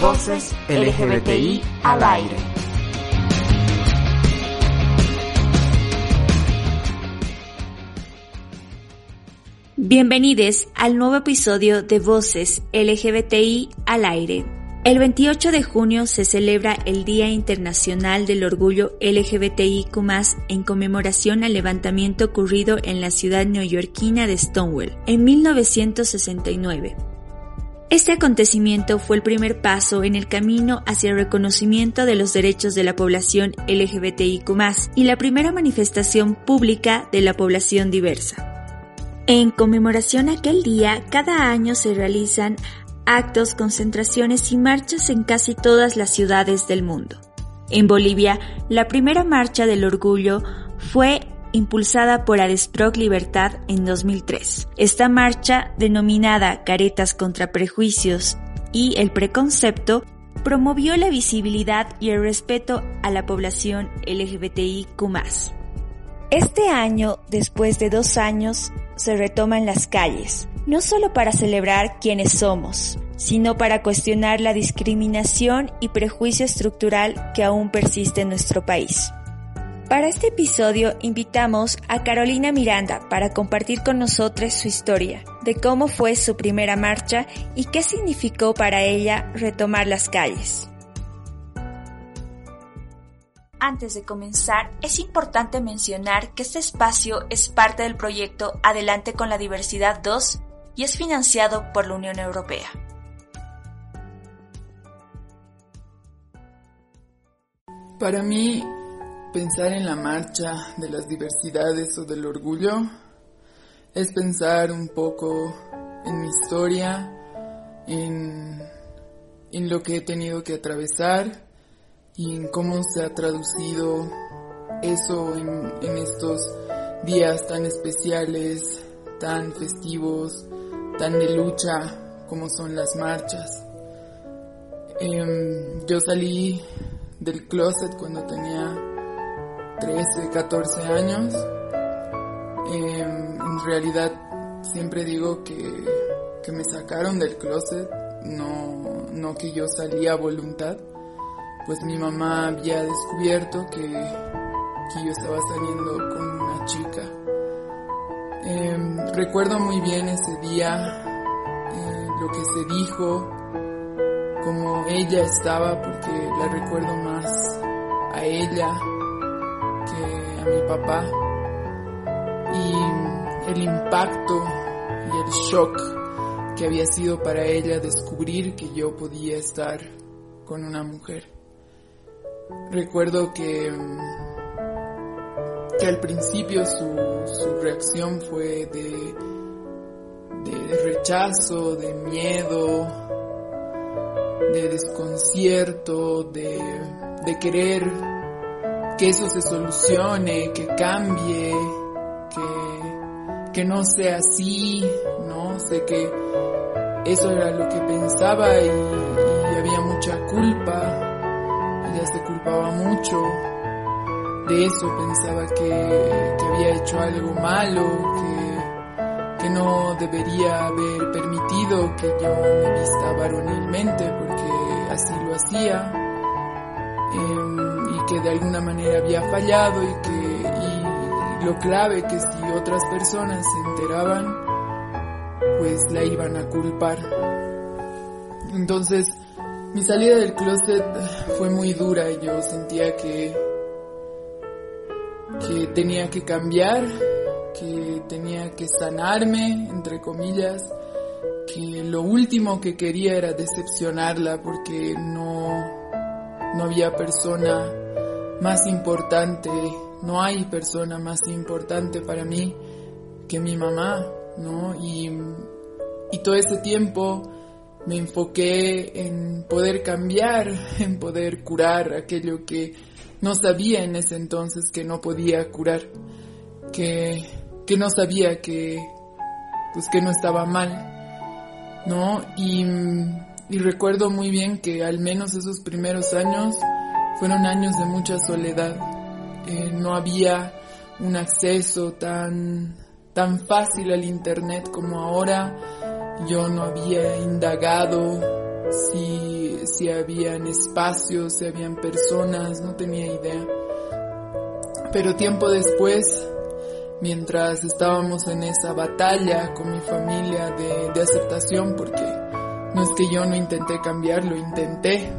Voces LGBTI al aire. Bienvenidos al nuevo episodio de Voces LGBTI al aire. El 28 de junio se celebra el Día Internacional del Orgullo LGBTIQ+, en conmemoración al levantamiento ocurrido en la ciudad neoyorquina de Stonewall en 1969. Este acontecimiento fue el primer paso en el camino hacia el reconocimiento de los derechos de la población LGBTIQ y la primera manifestación pública de la población diversa. En conmemoración a aquel día, cada año se realizan actos, concentraciones y marchas en casi todas las ciudades del mundo. En Bolivia, la primera marcha del orgullo fue impulsada por Adesproc Libertad en 2003. Esta marcha, denominada Caretas contra Prejuicios y el Preconcepto, promovió la visibilidad y el respeto a la población LGBTIQ+. Este año, después de dos años, se retoma en las calles, no solo para celebrar quiénes somos, sino para cuestionar la discriminación y prejuicio estructural que aún persiste en nuestro país. Para este episodio invitamos a Carolina Miranda para compartir con nosotros su historia, de cómo fue su primera marcha y qué significó para ella retomar las calles. Antes de comenzar, es importante mencionar que este espacio es parte del proyecto Adelante con la Diversidad 2 y es financiado por la Unión Europea. Para mí, pensar en la marcha de las diversidades o del orgullo es pensar un poco en mi historia, en, en lo que he tenido que atravesar y en cómo se ha traducido eso en, en estos días tan especiales, tan festivos, tan de lucha como son las marchas. Em, yo salí del closet cuando tenía 13, 14 años. Em, en realidad siempre digo que, que, me sacaron del closet, no, no que yo salía a voluntad, pues mi mamá había descubierto que, que yo estaba saliendo con una chica. Em, recuerdo muy bien ese día, eh, lo que se dijo, como ella estaba, porque la recuerdo más a ella mi papá. Y el impacto y el shock que había sido para ella descubrir que yo podía estar con una mujer. Recuerdo que, que al principio su, su reacción fue de, de rechazo, de miedo, de desconcierto, de, de querer que eso se solucione, que cambie, que, que no sea así, ¿no? Sé que eso era lo que pensaba y, había mucha culpa, ella se culpaba mucho de eso, pensaba que, que había hecho algo malo, que, que no debería haber permitido que yo me vista varonilmente porque así lo hacía. De alguna manera había fallado y que lo clave que si otras personas se enteraban pues la iban a culpar. Entonces mi salida del closet fue muy dura y yo sentía que que tenía que cambiar que tenía que sanarme entre comillas que lo último que quería era decepcionarla porque no no había persona más importante, no hay persona más importante para mí que mi mamá, ¿no? Y, y todo ese tiempo me enfoqué en poder cambiar, en poder curar aquello que no sabía en ese entonces que no podía curar, que, que no sabía que, pues que no estaba mal, ¿no? Y, y recuerdo muy bien que al menos esos primeros años fueron años de mucha soledad. Eh, no había un acceso tan, tan fácil al internet como ahora. Yo no había indagado si, si habían espacios, si habían personas, no tenía idea. Pero tiempo después, mientras estábamos en esa batalla con mi familia de, de aceptación, porque no es que yo no intenté cambiarlo, intenté,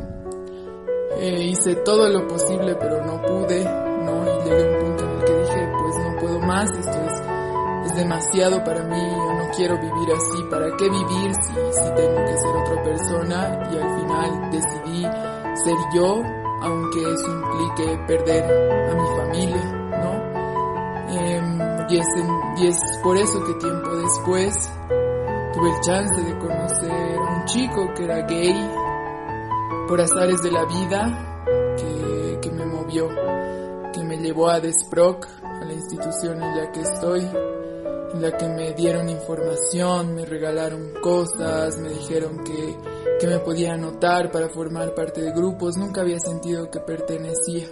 eh, hice todo lo posible pero no pude, ¿no? Y llegué a un punto en el que dije, pues no puedo más, esto es, es demasiado para mí, yo no quiero vivir así, ¿para qué vivir si, si tengo que ser otra persona? Y al final decidí ser yo, aunque eso implique perder a mi familia, ¿no? Eh, y, es y es por eso que tiempo después tuve el chance de conocer a un chico que era gay, por azares de la vida que, que me movió, que me llevó a Desproc, a la institución en la que estoy, en la que me dieron información, me regalaron cosas, me dijeron que, que me podía anotar para formar parte de grupos, nunca había sentido que pertenecía,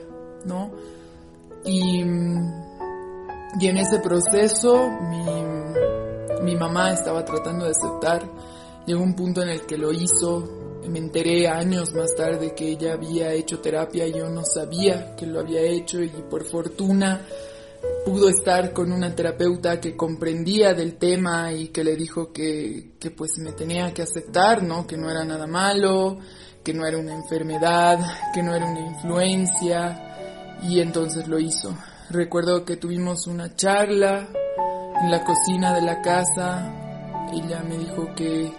¿no? Y, y en ese proceso mi, mi mamá estaba tratando de aceptar, llegó un punto en el que lo hizo, me enteré años más tarde que ella había hecho terapia, yo no sabía que lo había hecho y por fortuna pudo estar con una terapeuta que comprendía del tema y que le dijo que, que pues me tenía que aceptar, ¿no? Que no era nada malo, que no era una enfermedad, que no era una influencia y entonces lo hizo. Recuerdo que tuvimos una charla en la cocina de la casa, ella me dijo que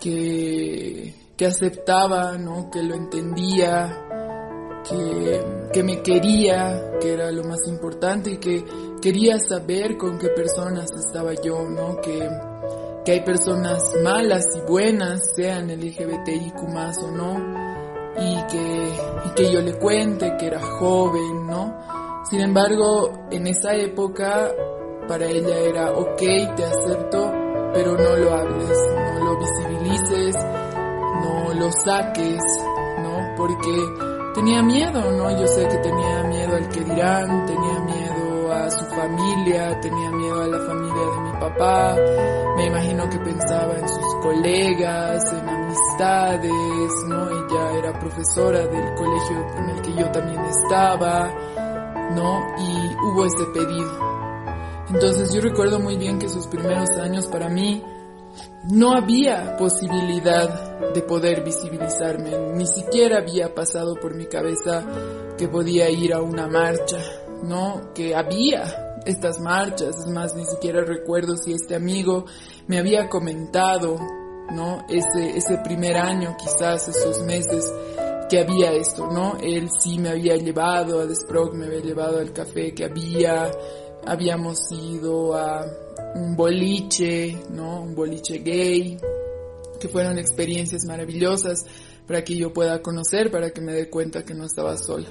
que, que aceptaba, ¿no? que lo entendía, que, que me quería, que era lo más importante y que quería saber con qué personas estaba yo, ¿no? que, que hay personas malas y buenas, sean LGBTIQ más o no, y que, y que yo le cuente que era joven, ¿no? Sin embargo, en esa época para ella era, ok, te acepto, pero no lo hables, no lo visibilices, no lo saques, ¿no? Porque tenía miedo, ¿no? Yo sé que tenía miedo al que dirán, tenía miedo a su familia, tenía miedo a la familia de mi papá, me imagino que pensaba en sus colegas, en amistades, ¿no? Ella era profesora del colegio en el que yo también estaba, ¿no? Y hubo ese pedido, entonces yo recuerdo muy bien que sus primeros años para mí no había posibilidad de poder visibilizarme, ni siquiera había pasado por mi cabeza que podía ir a una marcha, ¿no? Que había estas marchas, es más, ni siquiera recuerdo si este amigo me había comentado, ¿no? Ese, ese primer año, quizás esos meses que había esto, ¿no? Él sí me había llevado a Desprog, me había llevado al café que había, habíamos ido a un boliche, ¿no? Un boliche gay, que fueron experiencias maravillosas para que yo pueda conocer, para que me dé cuenta que no estaba sola.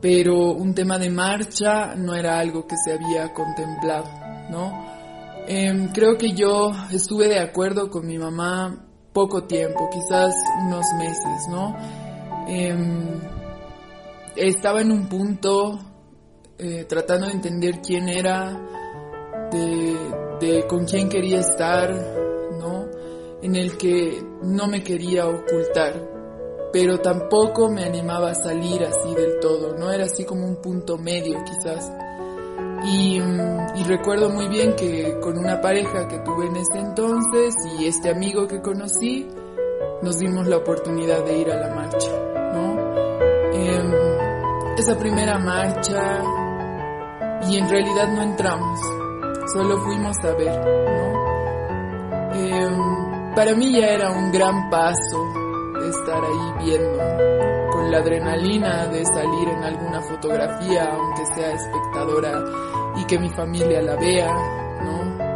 Pero un tema de marcha no era algo que se había contemplado, ¿no? Em, creo que yo estuve de acuerdo con mi mamá poco tiempo, quizás unos meses, ¿no? Em, estaba en un punto eh, tratando de entender quién era, de, con quién quería estar, ¿no? En el que no me quería ocultar, pero tampoco me animaba a salir así del todo, ¿no? Era así como un punto medio quizás. Y, y, recuerdo muy bien que con una pareja que tuve en ese entonces y este amigo que conocí, nos dimos la oportunidad de ir a la marcha, ¿no? Em, esa primera marcha y en realidad no entramos, solo fuimos a ver, ¿no? Em, para mí ya era un gran paso estar ahí viendo, con la adrenalina de salir en alguna fotografía, aunque sea espectadora, y que mi familia la vea, ¿no?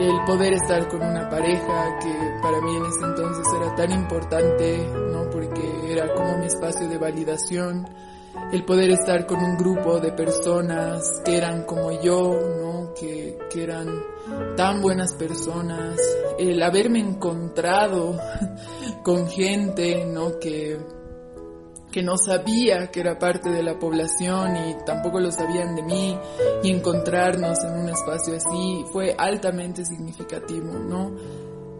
el poder estar con una pareja que para mí en ese entonces era tan importante, ¿no? Porque era como mi espacio de validación, el poder estar con un grupo de personas que eran como yo, ¿no? Que, que eran tan buenas personas, el haberme encontrado con gente, ¿no? Que, que no sabía que era parte de la población y tampoco lo sabían de mí y encontrarnos en un espacio así fue altamente significativo, ¿no?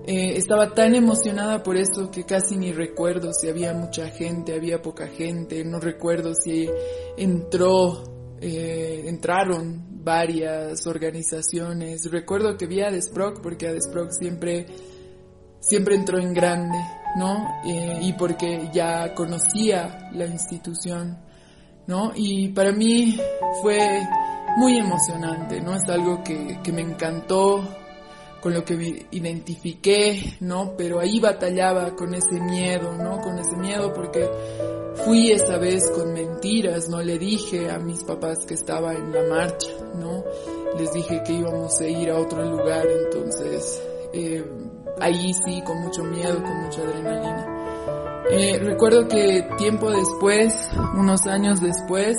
Eh, estaba tan emocionada por eso que casi ni recuerdo si había mucha gente, había poca gente, no recuerdo si entró, eh, entraron varias organizaciones. Recuerdo que vi a Desproc porque a Desproc siempre, siempre entró en grande, ¿no? Eh, y porque ya conocía la institución, ¿no? Y para mí fue muy emocionante, ¿no? Es algo que, que me encantó, con lo que identifiqué, ¿no? Pero ahí batallaba con ese miedo, ¿no? Con ese miedo porque fui esa vez con mentiras, no le dije a mis papás que estaba en la marcha, ¿no? Les dije que íbamos a ir a otro lugar, entonces eh, ahí sí, con mucho miedo, con mucha adrenalina. Eh, recuerdo que tiempo después, unos años después,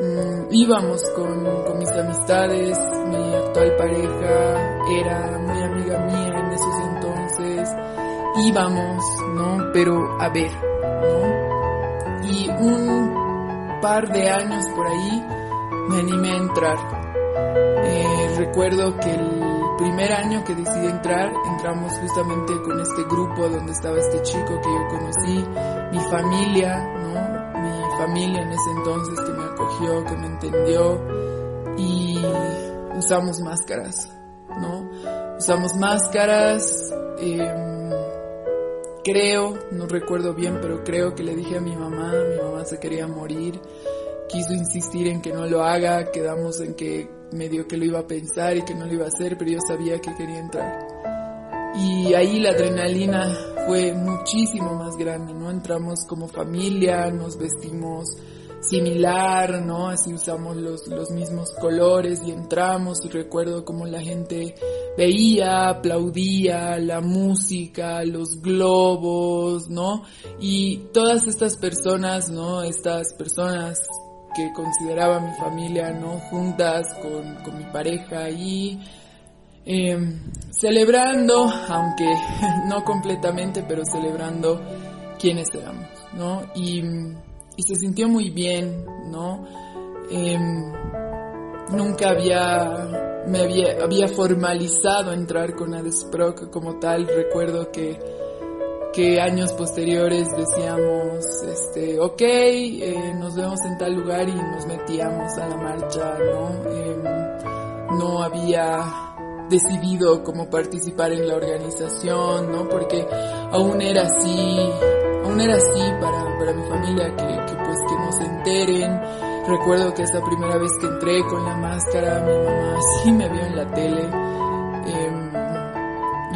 mmm, íbamos con, con, mis amistades, mi actual pareja era muy amiga mía en esos entonces, íbamos, ¿no? Pero a ver, ¿no? Y un par de años por ahí me animé a entrar. Eh, recuerdo que el primer año que decidí entrar, entramos justamente con este grupo donde estaba este chico que yo conocí, mi familia, ¿no? Mi familia en ese entonces que me acogió, que me entendió usamos máscaras, ¿no? Usamos máscaras, eh, creo, no recuerdo bien, pero creo que le dije a mi mamá, mi mamá se quería morir, quiso insistir en que no lo haga, quedamos en que medio que lo iba a pensar y que no lo iba a hacer, pero yo sabía que quería entrar. Y ahí la adrenalina fue muchísimo más grande, ¿no? Entramos como familia, nos vestimos similar, ¿no? Así usamos los, los mismos colores y entramos y recuerdo como la gente veía, aplaudía, la música, los globos, ¿no? Y todas estas personas, ¿no? Estas personas que consideraba mi familia, ¿no? Juntas con, con mi pareja y eh, celebrando, aunque no completamente, pero celebrando quiénes éramos, ¿no? Y, y se sintió muy bien, ¿no? Eh, nunca había, me había, formalizado entrar con Adesproc como tal, recuerdo que que años posteriores decíamos, este, ok, eh, nos vemos en tal lugar y nos metíamos a la marcha, ¿no? Eh, no había decidido cómo participar en la organización, ¿no? Porque aún era así, aún era así para, para mi familia que, que pues que no se enteren. Recuerdo que esa primera vez que entré con la máscara, mi mamá sí me vio en la tele. Eh,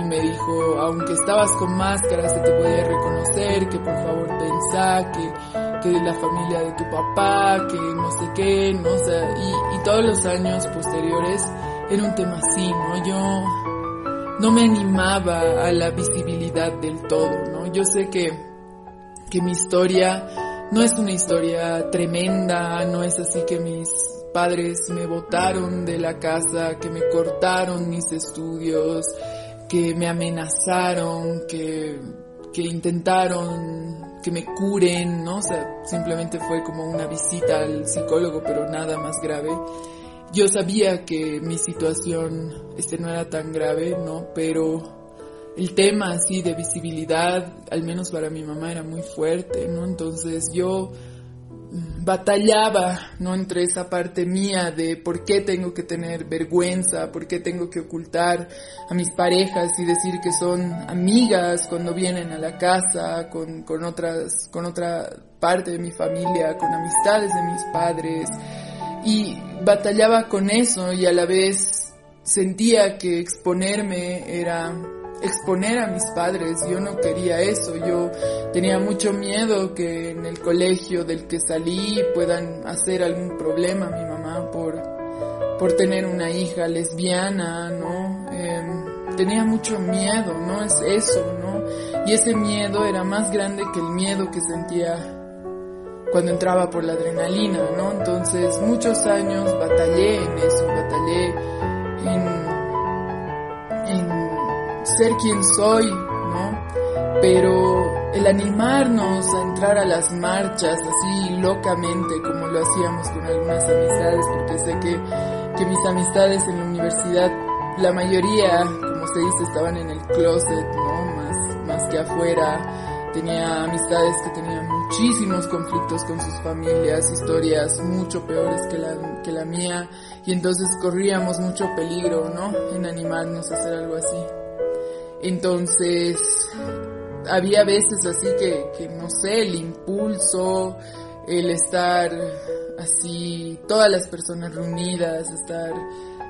me dijo, aunque estabas con máscara se te podía reconocer, que por favor pensá, que, que la familia de tu papá, que no sé qué, no sé, y, y todos los años posteriores era un tema así, ¿no? Yo no me animaba a la visibilidad del todo, ¿no? Yo sé que, que mi historia no es una historia tremenda, no es así que mis padres me botaron de la casa, que me cortaron mis estudios, que me amenazaron, que, que intentaron que me curen, ¿no? O sea, simplemente fue como una visita al psicólogo, pero nada más grave. Yo sabía que mi situación este no era tan grave, ¿no? Pero el tema así de visibilidad, al menos para mi mamá, era muy fuerte, ¿no? Entonces yo batallaba, ¿no? Entre esa parte mía de por qué tengo que tener vergüenza, por qué tengo que ocultar a mis parejas y decir que son amigas cuando vienen a la casa, con, con otras, con otra parte de mi familia, con amistades de mis padres. Y batallaba con eso y a la vez sentía que exponerme era exponer a mis padres, yo no quería eso, yo tenía mucho miedo que en el colegio del que salí puedan hacer algún problema a mi mamá por, por tener una hija lesbiana, ¿no? Em, tenía mucho miedo, ¿no? Es eso, ¿no? Y ese miedo era más grande que el miedo que sentía cuando entraba por la adrenalina, ¿no? Entonces muchos años batallé en eso, batallé en, ser quien soy, ¿no? Pero el animarnos a entrar a las marchas así locamente como lo hacíamos con algunas amistades, porque sé que, que mis amistades en la universidad, la mayoría, como se dice, estaban en el closet, ¿no? Más, más que afuera. Tenía amistades que tenían muchísimos conflictos con sus familias, historias mucho peores que la, que la mía, y entonces corríamos mucho peligro, ¿no? En animarnos a hacer algo así. Entonces, había veces así que, que, no sé, el impulso, el estar así, todas las personas reunidas, estar,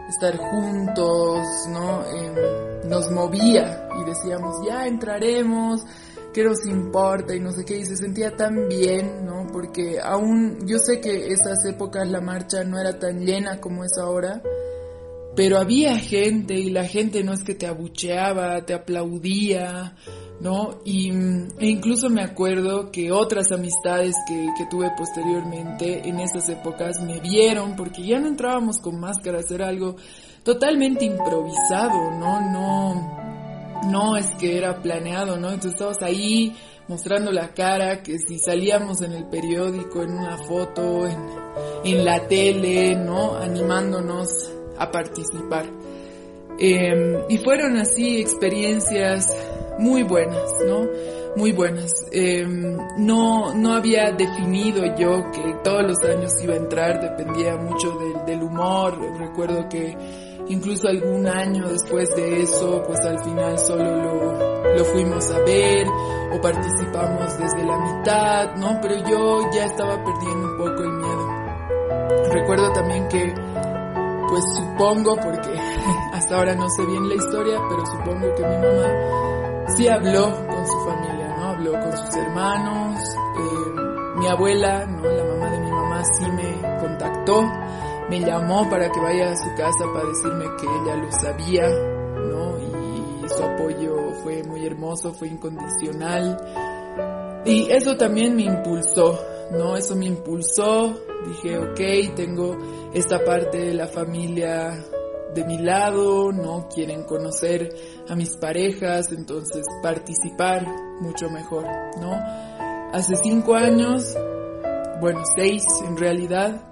estar juntos, ¿no? Eh, nos movía y decíamos, ya entraremos, ¿qué nos importa? Y no sé qué, y se sentía tan bien, ¿no? Porque aún, yo sé que esas épocas la marcha no era tan llena como es ahora, pero había gente y la gente no es que te abucheaba, te aplaudía, ¿no? Y, e incluso me acuerdo que otras amistades que, que, tuve posteriormente en esas épocas me vieron porque ya no entrábamos con máscaras, era algo totalmente improvisado, ¿no? No, no es que era planeado, ¿no? Entonces estabas ahí mostrando la cara, que si salíamos en el periódico, en una foto, en, en la tele, ¿no? Animándonos a participar. Eh, y fueron así experiencias muy buenas, ¿no? Muy buenas. Eh, no, no había definido yo que todos los años iba a entrar, dependía mucho del, del humor. Recuerdo que incluso algún año después de eso, pues al final solo lo, lo fuimos a ver o participamos desde la mitad, ¿no? Pero yo ya estaba perdiendo un poco el miedo. Recuerdo también que pues supongo, porque hasta ahora no sé bien la historia, pero supongo que mi mamá sí habló con su familia, ¿no? Habló con sus hermanos, eh, mi abuela, ¿no? La mamá de mi mamá sí me contactó, me llamó para que vaya a su casa para decirme que ella lo sabía, ¿no? Y su apoyo fue muy hermoso, fue incondicional. Y eso también me impulsó, ¿no? Eso me impulsó. Dije, ok, tengo esta parte de la familia de mi lado, no quieren conocer a mis parejas, entonces participar mucho mejor, ¿no? Hace cinco años, bueno, seis en realidad,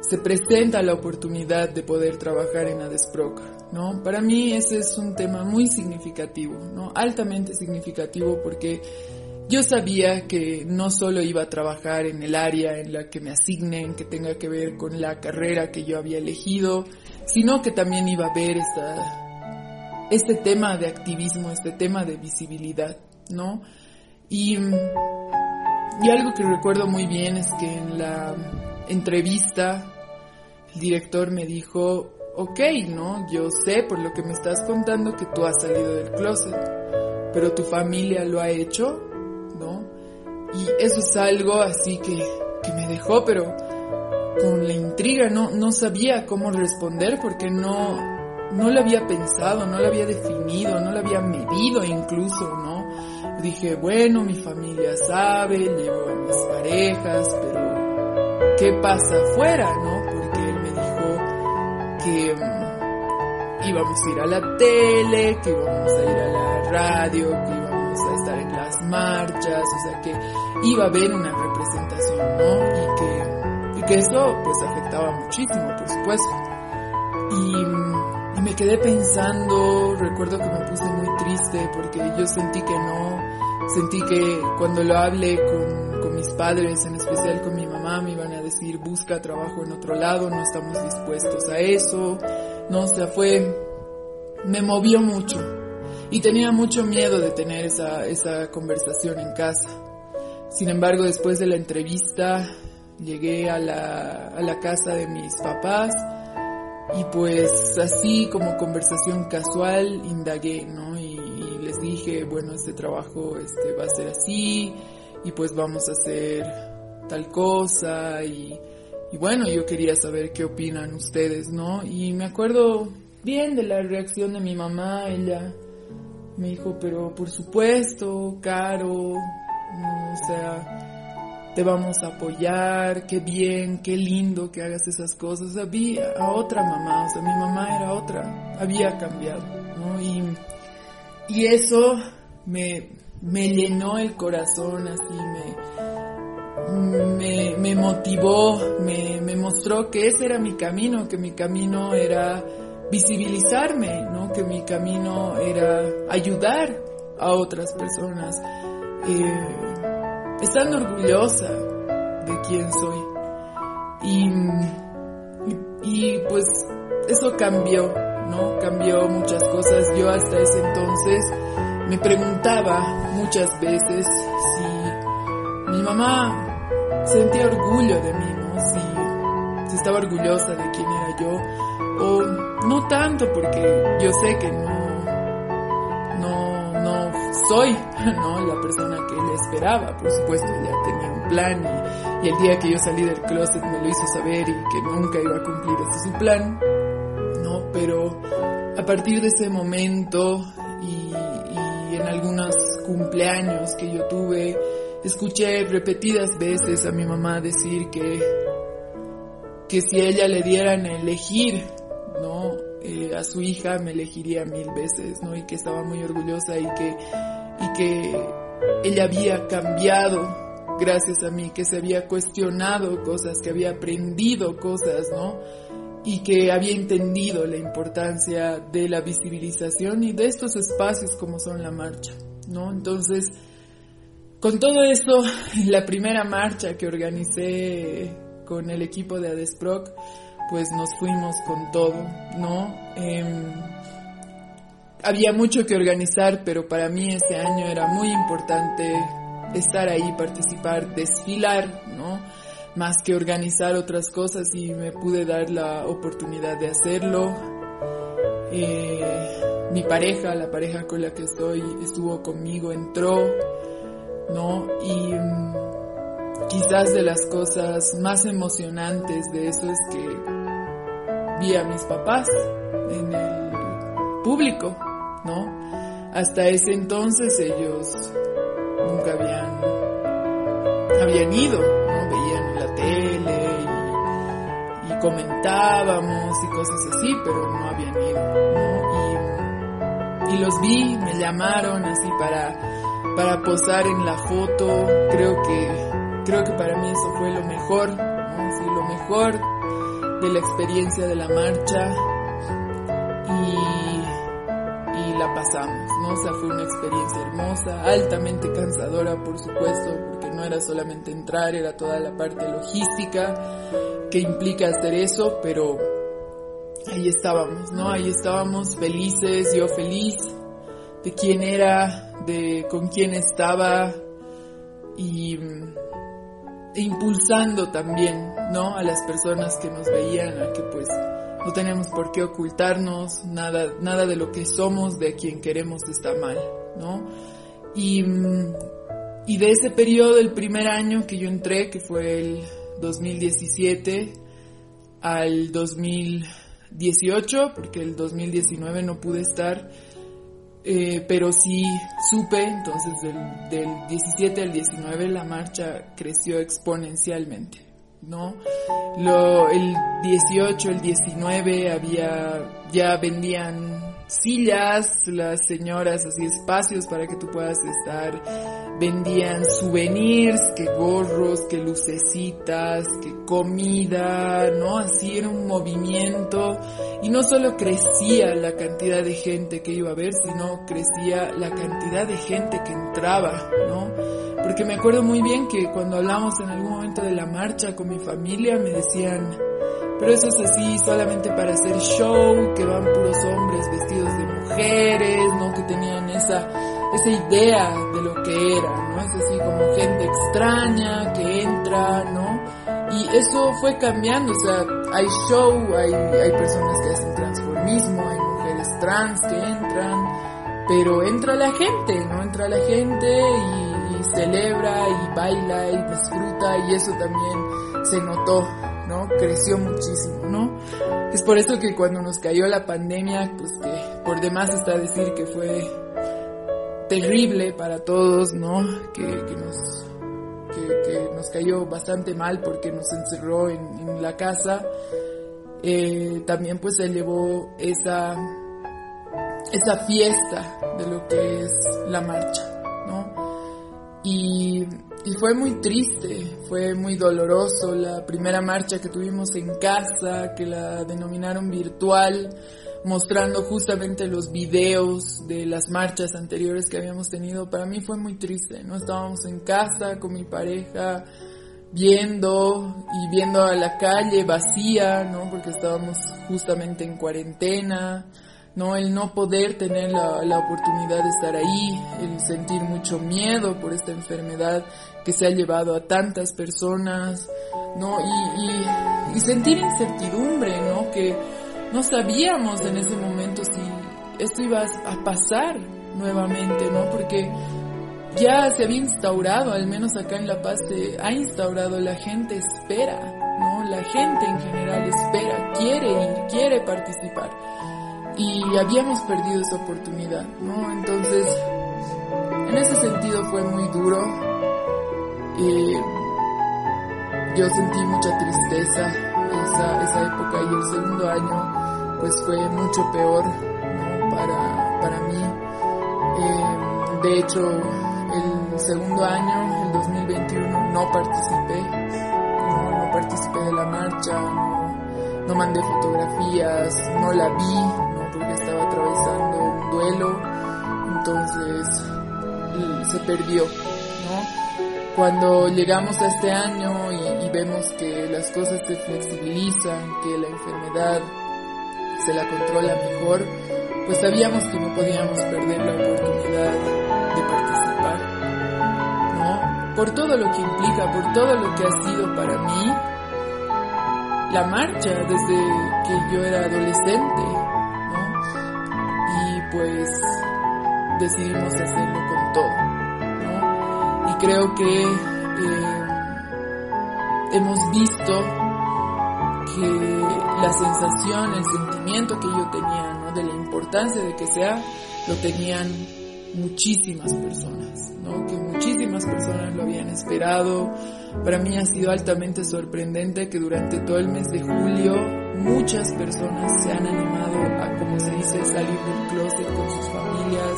se presenta la oportunidad de poder trabajar en Adesproc, ¿no? Para mí ese es un tema muy significativo, ¿no? Altamente significativo porque yo sabía que no solo iba a trabajar en el área en la que me asignen, que tenga que ver con la carrera que yo había elegido, sino que también iba a ver esta, este tema de activismo, este tema de visibilidad, ¿no? Y, y algo que recuerdo muy bien es que en la entrevista el director me dijo, ok, ¿no? Yo sé por lo que me estás contando que tú has salido del closet, pero tu familia lo ha hecho, ¿no? Y eso es algo así que, que me dejó, pero con la intriga, no, no sabía cómo responder porque no, no lo había pensado, no lo había definido, no lo había medido incluso, ¿no? Dije, bueno, mi familia sabe, llevo a mis parejas, pero ¿qué pasa afuera, no? Porque él me dijo que um, íbamos a ir a la tele, que íbamos a ir a la radio, que las marchas, o sea que iba a haber una representación, ¿no? Y que, y que eso pues afectaba muchísimo, por supuesto. Y, y me quedé pensando, recuerdo que me puse muy triste porque yo sentí que no, sentí que cuando lo hablé con, con mis padres, en especial con mi mamá, me iban a decir busca trabajo en otro lado, no estamos dispuestos a eso, no, o sea, fue, me movió mucho y tenía mucho miedo de tener esa, esa conversación en casa. Sin embargo, después de la entrevista, llegué a la, a la casa de mis papás y pues así como conversación casual indagué, ¿no? Y, y, les dije, bueno, este trabajo este, va a ser así y pues vamos a hacer tal cosa y, y bueno, yo quería saber qué opinan ustedes, ¿no? Y me acuerdo bien de la reacción de mi mamá, ella me dijo, pero por supuesto, Caro, o sea, te vamos a apoyar, qué bien, qué lindo que hagas esas cosas. O sea, vi a otra mamá, o sea, mi mamá era otra, había cambiado, ¿no? Y, y eso me, me llenó el corazón, así me, me, me motivó, me, me mostró que ese era mi camino, que mi camino era visibilizarme, ¿no? Que mi camino era ayudar a otras personas, eh, estando orgullosa de quién soy. Y, y, pues eso cambió, ¿no? Cambió muchas cosas. Yo hasta ese entonces me preguntaba muchas veces si mi mamá sentía orgullo de mí, ¿no? Si, si estaba orgullosa de quién era yo o no tanto porque yo sé que no, no, no soy, ¿no? La persona que él esperaba, por supuesto, ya tenía un plan y, el día que yo salí del closet me lo hizo saber y que nunca iba a cumplir este su plan, ¿no? Pero a partir de ese momento y, y en algunos cumpleaños que yo tuve, escuché repetidas veces a mi mamá decir que que si ella le dieran a elegir. Eh, a su hija me elegiría mil veces, ¿no? Y que estaba muy orgullosa y que, y que ella había cambiado gracias a mí, que se había cuestionado cosas, que había aprendido cosas, ¿no? Y que había entendido la importancia de la visibilización y de estos espacios como son la marcha, ¿no? Entonces, con todo esto, la primera marcha que organicé con el equipo de Adesproc, pues nos fuimos con todo, ¿no? Em, había mucho que organizar, pero para mí este año era muy importante estar ahí, participar, desfilar, ¿no? Más que organizar otras cosas y me pude dar la oportunidad de hacerlo. Eh, mi pareja, la pareja con la que estoy, estuvo conmigo, entró, ¿no? Y mm, quizás de las cosas más emocionantes de eso es que vi a mis papás en el público, ¿no? Hasta ese entonces ellos nunca habían, habían ido, ¿no? Veían la tele y, comentábamos y cosas así, pero no habían ido, ¿no? Y, y los vi, me llamaron así para, para posar en la foto, creo que, creo que para mí eso fue lo mejor, ¿no? Sí, lo mejor de la experiencia de la marcha y, y la pasamos, ¿no? O sea, fue una experiencia hermosa, altamente cansadora, por supuesto, porque no era solamente entrar, era toda la parte logística que implica hacer eso, pero ahí estábamos, ¿no? Ahí estábamos felices, yo feliz de quién era, de con quién estaba y impulsando también, ¿no? A las personas que nos veían, a que pues no tenemos por qué ocultarnos, nada, nada de lo que somos, de quien queremos está mal, ¿no? Y, y de ese periodo, el primer año que yo entré, que fue el 2017 al 2018, porque el 2019 no pude estar, eh, pero sí supe, entonces del, del 17 al 19 la marcha creció exponencialmente. ¿no? Lo, el 18, el 19 había, ya vendían sillas, las señoras, así espacios para que tú puedas estar, vendían souvenirs, que gorros, que lucecitas, que comida, ¿no? Así era un movimiento y no solo crecía la cantidad de gente que iba a ver, sino crecía la cantidad de gente que entraba, ¿no? Porque me acuerdo muy bien que cuando hablamos en algún momento de la marcha con mi familia me decían, pero eso es así solamente para hacer show, que van puros hombres vestidos de mujeres, ¿no? Que tenían esa, esa idea de lo que era, ¿no? Es así como gente extraña que entra, ¿no? Y eso fue cambiando, o sea, hay show, hay, hay personas que hacen transformismo, hay mujeres trans que entran, pero entra la gente, ¿no? Entra la gente y celebra y baila y disfruta y eso también se notó ¿no? Creció muchísimo, ¿no? Es por eso que cuando nos cayó la pandemia, pues que por demás está decir que fue terrible para todos, ¿no? Que, nos, que, nos cayó bastante mal porque nos encerró en, la casa. Eh, también pues se llevó esa, esa fiesta de lo que es la marcha, ¿no? Y y fue muy triste, fue muy doloroso la primera marcha que tuvimos en casa, que la denominaron virtual, mostrando justamente los videos de las marchas anteriores que habíamos tenido. Para mí fue muy triste, ¿no? Estábamos en casa con mi pareja, viendo y viendo a la calle vacía, ¿no? Porque estábamos justamente en cuarentena ¿no? El no poder tener la, la, oportunidad de estar ahí, el sentir mucho miedo por esta enfermedad que se ha llevado a tantas personas, ¿no? Y, y, sentir incertidumbre, ¿no? Que no sabíamos en ese momento si esto iba a pasar nuevamente, ¿no? Porque ya se había instaurado, al menos acá en La Paz se ha instaurado, la gente espera, ¿no? La gente en general espera, quiere ir, quiere participar y habíamos perdido esa oportunidad, ¿no? Entonces, en ese sentido fue muy duro. Eh, yo sentí mucha tristeza esa, esa época y el segundo año pues fue mucho peor ¿no? para, para mí. Eh, de hecho, el segundo año, el 2021, no participé, no, no participé de la marcha, no, no mandé fotografías, no la vi, porque estaba atravesando un duelo, entonces se perdió, ¿no? Cuando llegamos a este año y, vemos que las cosas se flexibilizan, que la enfermedad se la controla mejor, pues sabíamos que no podíamos perder la oportunidad de participar, ¿no? Por todo lo que implica, por todo lo que ha sido para mí la marcha desde que yo era adolescente, pues decidimos hacerlo con todo. ¿No? Creo que eh, hemos visto que la sensación, el sentimiento que yo tenía ¿no? de la importancia de que sea, lo tenían muchísimas personas, ¿no? que muchísimas personas lo habían esperado. Para mí ha sido altamente sorprendente que durante todo el mes de julio muchas personas se han animado a, como se dice, salir del closet con sus familias,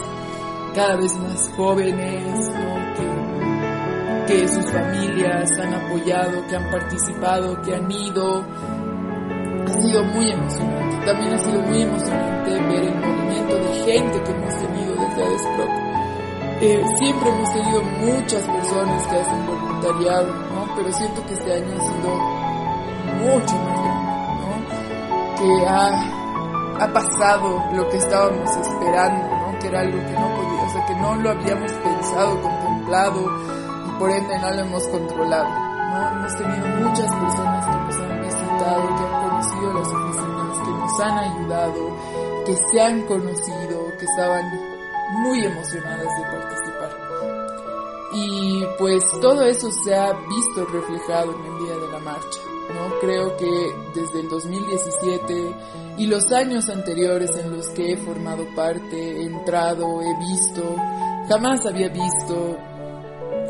cada vez más jóvenes, que, que sus familias han apoyado, que han participado, que han ido. Ha sido muy emocionante. También ha sido muy emocionante ver el movimiento de gente que hemos tenido desde ADESPROC. Eh, siempre hemos tenido muchas personas que hacen voluntariado, ¿no? Pero siento que este año ha sido mucho más que ha, ha pasado lo que estábamos esperando, ¿no? Que era algo que no podía, o sea, que no lo habíamos pensado, contemplado por ende no lo hemos controlado, ¿no? Hemos tenido muchas personas que nos han visitado, que han conocido las oficinas, que nos han ayudado, que se han conocido, que estaban muy emocionadas de participar. Y pues todo eso se ha visto reflejado en el día de la marcha. ¿no? Creo que desde el 2017 y los años anteriores en los que he formado parte, he entrado, he visto, jamás había visto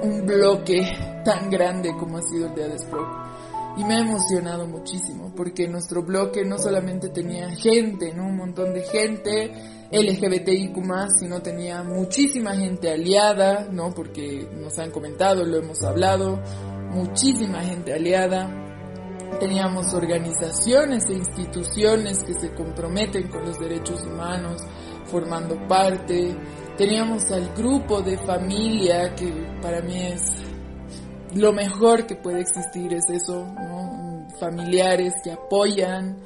un bloque tan grande como ha sido el de Adesproc. Y me ha emocionado muchísimo porque nuestro bloque no solamente tenía gente, ¿no? Un montón de gente LGBTIQ+, sino tenía muchísima gente aliada, ¿no? Porque nos han comentado, lo hemos hablado, muchísima gente aliada, teníamos organizaciones e instituciones que se comprometen con los derechos humanos formando parte, teníamos al grupo de familia que para mí es lo mejor que puede existir es eso, familiares que apoyan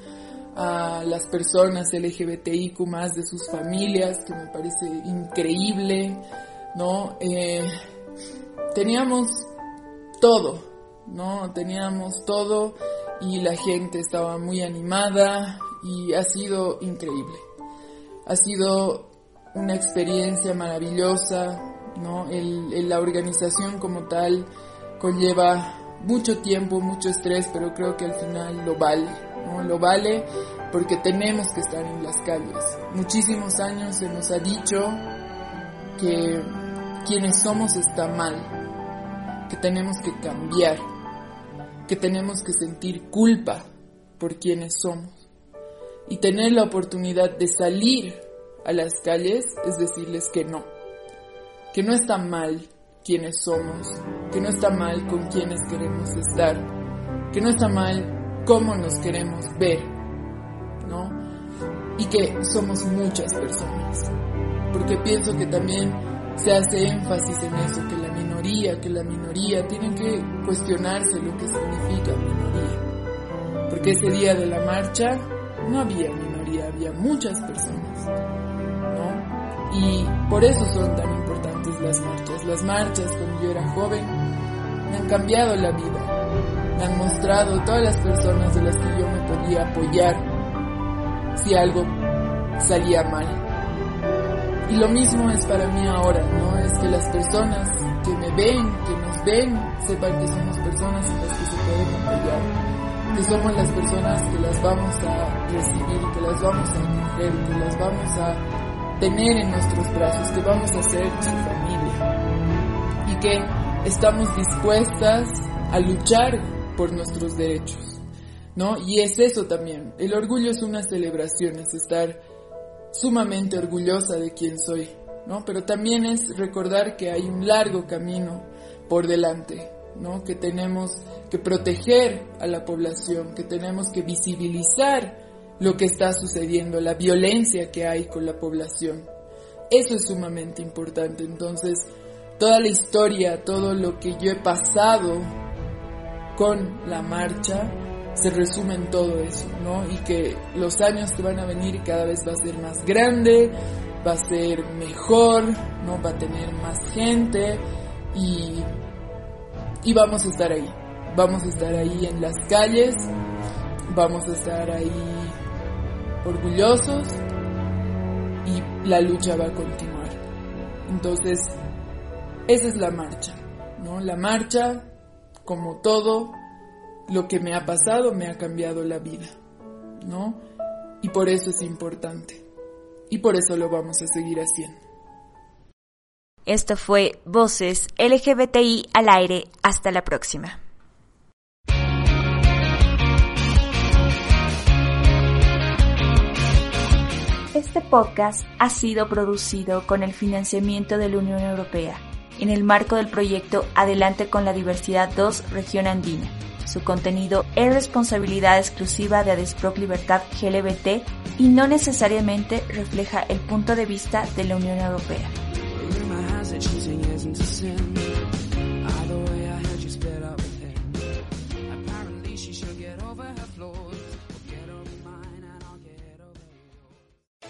a las personas LGBTIQ más de sus familias, que me parece increíble, ¿no? Eh, teníamos todo, ¿no? Teníamos todo y la gente estaba muy animada y ha sido increíble. Ha sido una experiencia maravillosa, ¿no? El, la organización como tal conlleva mucho tiempo, mucho estrés, pero creo que al final lo vale, ¿no? Lo vale porque tenemos que estar en las calles. Muchísimos años se nos ha dicho que quienes somos está mal, que tenemos que cambiar, que tenemos que sentir culpa por quienes somos. Y tener la oportunidad de salir a las calles es decirles que no, que no está mal quienes somos, que no está mal con quienes queremos estar, que no está mal cómo nos queremos ver, ¿no? Y que somos muchas personas, porque pienso que también se hace énfasis en eso, que la minoría, que la minoría, tienen que cuestionarse lo que significa minoría, porque ese día de la marcha no había minoría, había muchas personas. Y por eso son tan importantes las marchas. Las marchas, cuando yo era joven, me han cambiado la vida, me han mostrado todas las personas de las que yo me podía apoyar si algo salía mal. Y lo mismo es para mí ahora, ¿no? Es que las personas que me ven, que nos ven, sepan que somos personas en las que se pueden apoyar que somos las personas que las vamos a recibir, que las vamos a acoger, que las vamos a tener en nuestros brazos, que vamos a ser su familia y que estamos dispuestas a luchar por nuestros derechos, ¿no? Y es eso también. El orgullo es una celebración, es estar sumamente orgullosa de quien soy, ¿no? Pero también es recordar que hay un largo camino por delante, ¿no? Que tenemos que proteger a la población, que tenemos que visibilizar lo que está sucediendo, la violencia que hay con la población. Eso es sumamente importante. Entonces, toda la historia, todo lo que yo he pasado con la marcha, se resume en todo eso, ¿no? Y que los años que van a venir cada vez va a ser más grande, va a ser mejor, ¿no? Va a tener más gente y, y vamos a estar ahí. Vamos a estar ahí en las calles, vamos a estar ahí orgullosos y la lucha va a continuar. Entonces, esa es la marcha, ¿no? La marcha, como todo lo que me ha pasado, me ha cambiado la vida, ¿no? Y por eso es importante. Y por eso lo vamos a seguir haciendo. Esto fue Voces LGBTI al aire. Hasta la próxima. Este podcast ha sido producido con el financiamiento de la Unión Europea en el marco del proyecto Adelante con la Diversidad 2 Región Andina. Su contenido es responsabilidad exclusiva de Adesproc Libertad GLBT y no necesariamente refleja el punto de vista de la Unión Europea.